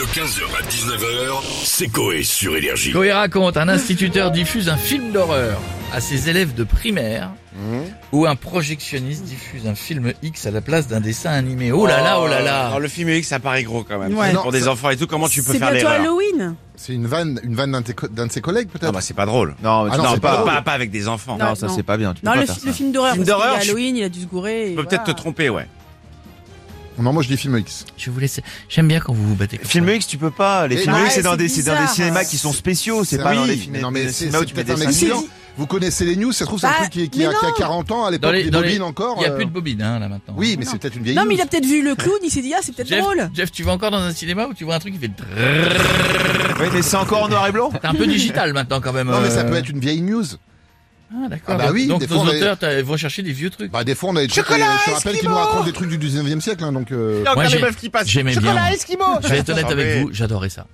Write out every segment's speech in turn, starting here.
De 15h à 19h, c'est Coé sur Énergie. Coé raconte, un instituteur diffuse un film d'horreur à ses élèves de primaire ou un projectionniste diffuse un film X à la place d'un dessin animé. Oh là là, oh là là Non, le film X, ça paraît gros quand même. Ouais. Pour Non, des enfants et tout, comment tu peux C'est faire bientôt l'erreur Halloween. C'est une vanne, une vanne d'un de, co- ses collègues peut-être Non, bah c'est pas drôle. Non, mais Ah tu non, c'est pas, pas pas. pas, pas avec des enfants. Non, Non, ça c'est pas bien. Tu peux Non, pas le, faire fi- ça. le film d'horreur. Film parce qu'il je- Halloween, il a dû se gourer. Tu peux peut-être te voilà. tromper, ouais. Non, moi je dis film X. Je vous laisse. J'aime bien quand vous vous battez. Film ça. X, tu peux pas. Les films. X, c'est dans des, c'est c'est dans des bizarre. cinémas qui sont spéciaux. C'est pas dans les films. non, mais c'est peut-être un accident. Vous connaissez les news, ça se trouve c'est un Bah, truc qui, a, qui a non. 40 ans, à l'époque des les- bobines encore. Il y a euh, plus de bobines hein, là maintenant. Oui, mais c'est peut-être une vieille Non, mais il a peut-être vu le clown, il s'est dit, ah, c'est peut-être Jeff, drôle. Jeff, tu vas encore dans un cinéma où tu vois un truc qui fait. Oui, mais c'est encore en noir et blanc. C'est un peu digital maintenant quand même. Non, mais ça peut être une vieille news. Ah d'accord. Ah bah oui, donc des nos fois, avait- auteurs vont chercher des vieux trucs. Bah des fois on a des trucs, Chocolat, je te rappelle qu'ils nous racontent des trucs du 19e siècle, hein, donc euh, Moi, des meufs qui passent. j'aimais bien, Chocolat moi. Eskimo Je vais être honnête Ah, avec mais vous, j'adorais ça.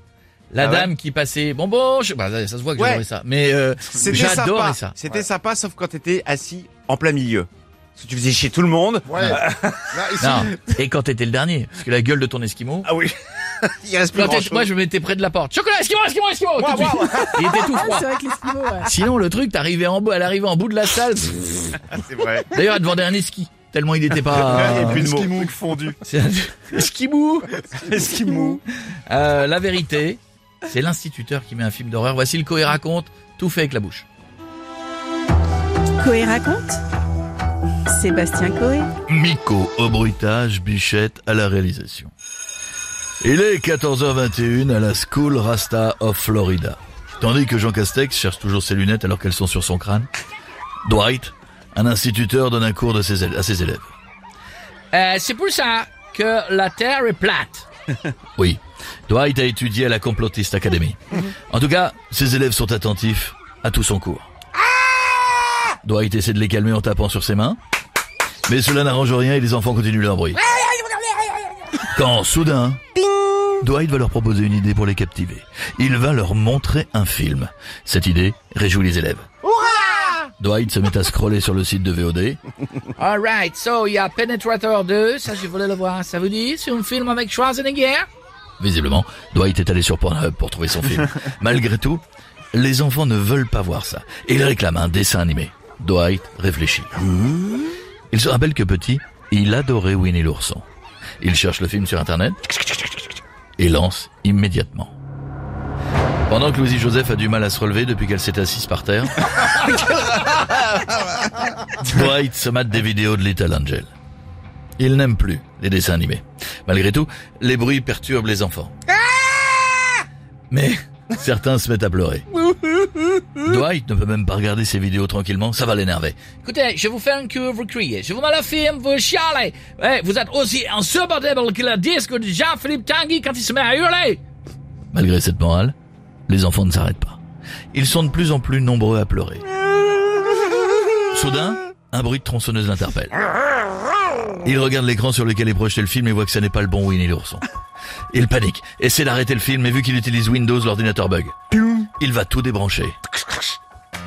La Ah ouais dame qui passait, bon bon, je... bah, ça se voit que Ouais. j'adorais ça, mais euh, j'adorais sympa. ça. C'était sympa, sauf quand t'étais assis en plein milieu. Parce que tu faisais chier tout le monde. ouais. Là, ici, Non. Et quand t'étais le dernier, parce que la gueule de ton esquimau. Ah oui. Il reste plus Quand grand moi je me mettais près de la porte. Chocolat, esquimau, esquimau, esquimau, tout de suite. Il était tout Ah, froid. vrai que ouais. Sinon le truc, t'arrivais en bout, elle arrivait en bout de la salle. C'est vrai. D'ailleurs, elle demandait un esqui. Tellement il était pas. De mots. Fondu. C'est un esquimou. Esquimou. Euh, la vérité, c'est l'instituteur qui met un film d'horreur. Voici le Coé raconte, tout fait avec la bouche. Coé raconte. Sébastien Coé. Miko au bruitage, Bichette à la réalisation. Il est 14h21 à la School Rasta of Florida. Tandis que Jean Castex cherche toujours ses lunettes alors qu'elles sont sur son crâne, Dwight, un instituteur, donne un cours de ses éle- à ses élèves. Euh, c'est pour ça que la Terre est plate. oui, Dwight a étudié à la Complotist Academy. En tout cas, ses élèves sont attentifs à tout son cours. Dwight essaie de les calmer en tapant sur ses mains. Mais cela n'arrange rien et les enfants continuent leur bruit. Quand, soudain, Dwight va leur proposer une idée pour les captiver. Il va leur montrer un film. Cette idée réjouit les élèves. Dwight se met à scroller sur le site de VOD. Alright, so il y a Penetrator 2, ça je voulais le voir, ça vous dit C'est un film avec Schwarzenegger? Visiblement, Dwight est allé sur Pornhub pour trouver son film. Malgré tout, les enfants ne veulent pas voir ça. Ils réclament un dessin animé. Dwight réfléchit. Il se rappelle que petit, il adorait Winnie l'ourson. Il cherche le film sur internet et lance immédiatement. Pendant que Louise Joseph a du mal à se relever depuis qu'elle s'est assise par terre, Dwight se mate des vidéos de Little Angel. Il n'aime plus les dessins animés. Malgré tout, les bruits perturbent les enfants. Mais certains se mettent à pleurer. Dwight ne peut même pas regarder ces vidéos tranquillement, ça va l'énerver. Écoutez, je vous fais un cours, vous criez. Je vous mets film, vous chialez. Ouais, vous êtes aussi insupportable que le disque de Jean-Philippe Tanguy quand il se met à hurler. Malgré cette morale, les enfants ne s'arrêtent pas. Ils sont de plus en plus nombreux à pleurer. Soudain, un bruit de tronçonneuse l'interpelle. Il regarde l'écran sur lequel est projeté le film et voit que ce n'est pas le bon Winnie l'ourson. Il panique, essaie d'arrêter le film, mais vu qu'il utilise Windows, l'ordinateur bug. Il va tout débrancher.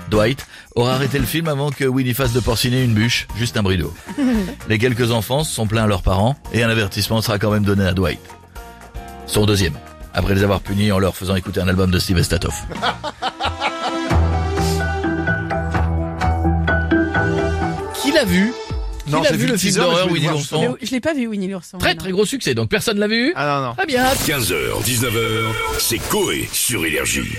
Dwight aura arrêté le film avant que Winnie fasse de porciner une bûche, juste un bris d'eau. Les quelques enfants se sont plaints à leurs parents et un avertissement sera quand même donné à Dwight. Son deuxième, après les avoir punis en leur faisant écouter un album de Steve Estatoff. Qui l'a vu? Qui Non, l'a j'ai vu vu le film teaser, mais d'horreur je voulais Winnie voir l'ourson? Mais Je l'ai pas vu, Winnie l'ourson. Très non. très gros succès, donc personne l'a vu? Ah non, non. Très bien 15h, 19h, c'est Coé sur Énergie.